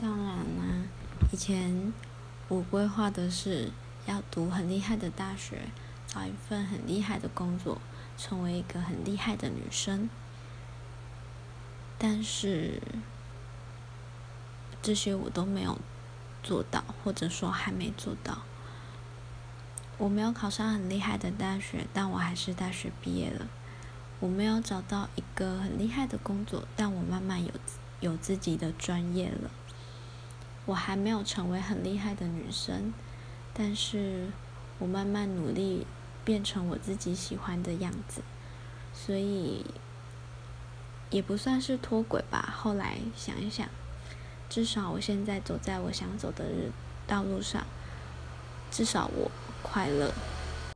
当然啦，以前我规划的是要读很厉害的大学，找一份很厉害的工作，成为一个很厉害的女生。但是这些我都没有做到，或者说还没做到。我没有考上很厉害的大学，但我还是大学毕业了。我没有找到一个很厉害的工作，但我慢慢有有自己的专业了。我还没有成为很厉害的女生，但是我慢慢努力变成我自己喜欢的样子，所以也不算是脱轨吧。后来想一想，至少我现在走在我想走的道路上。至少我快乐。